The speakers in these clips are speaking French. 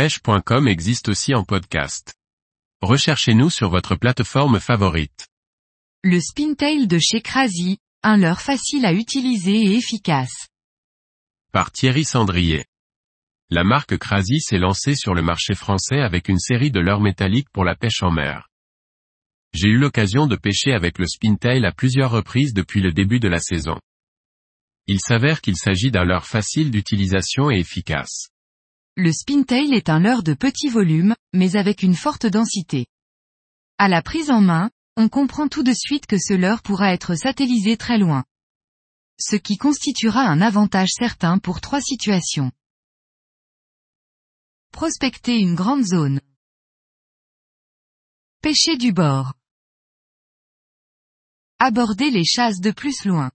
pêche.com existe aussi en podcast. Recherchez-nous sur votre plateforme favorite. Le Spintail de chez Crazy, un leurre facile à utiliser et efficace. Par Thierry Sandrier. La marque Crazy s'est lancée sur le marché français avec une série de leurres métalliques pour la pêche en mer. J'ai eu l'occasion de pêcher avec le Spintail à plusieurs reprises depuis le début de la saison. Il s'avère qu'il s'agit d'un leurre facile d'utilisation et efficace. Le Spintail est un leurre de petit volume, mais avec une forte densité. À la prise en main, on comprend tout de suite que ce leurre pourra être satellisé très loin. Ce qui constituera un avantage certain pour trois situations. Prospecter une grande zone. Pêcher du bord. Aborder les chasses de plus loin.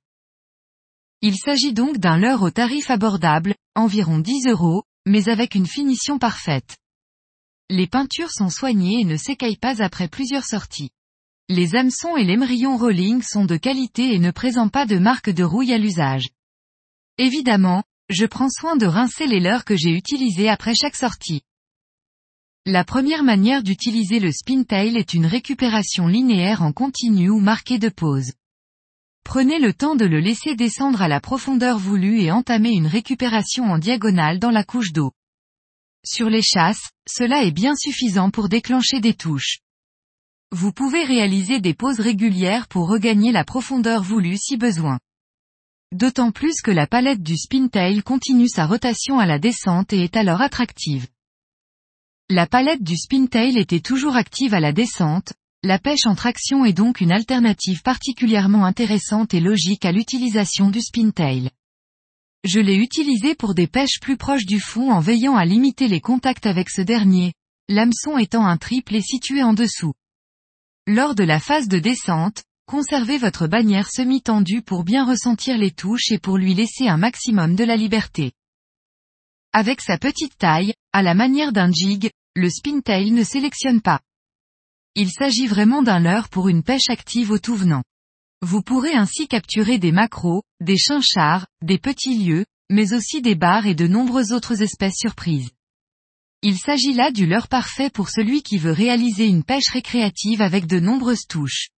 Il s'agit donc d'un leurre au tarif abordable, environ 10 euros, mais avec une finition parfaite. Les peintures sont soignées et ne s'écaillent pas après plusieurs sorties. Les hameçons et l'émerillon rolling sont de qualité et ne présentent pas de marque de rouille à l'usage. Évidemment, je prends soin de rincer les leurres que j'ai utilisés après chaque sortie. La première manière d'utiliser le spintail est une récupération linéaire en continu ou marquée de pause. Prenez le temps de le laisser descendre à la profondeur voulue et entamer une récupération en diagonale dans la couche d'eau. Sur les chasses, cela est bien suffisant pour déclencher des touches. Vous pouvez réaliser des pauses régulières pour regagner la profondeur voulue si besoin. D'autant plus que la palette du spintail continue sa rotation à la descente et est alors attractive. La palette du spintail était toujours active à la descente, la pêche en traction est donc une alternative particulièrement intéressante et logique à l'utilisation du spintail. Je l'ai utilisé pour des pêches plus proches du fond en veillant à limiter les contacts avec ce dernier, l'hameçon étant un triple et situé en dessous. Lors de la phase de descente, conservez votre bannière semi-tendue pour bien ressentir les touches et pour lui laisser un maximum de la liberté. Avec sa petite taille, à la manière d'un jig, le spintail ne sélectionne pas. Il s'agit vraiment d'un leurre pour une pêche active au tout venant. Vous pourrez ainsi capturer des macros, des chinchards, des petits lieux, mais aussi des bars et de nombreuses autres espèces surprises. Il s'agit là du leurre parfait pour celui qui veut réaliser une pêche récréative avec de nombreuses touches.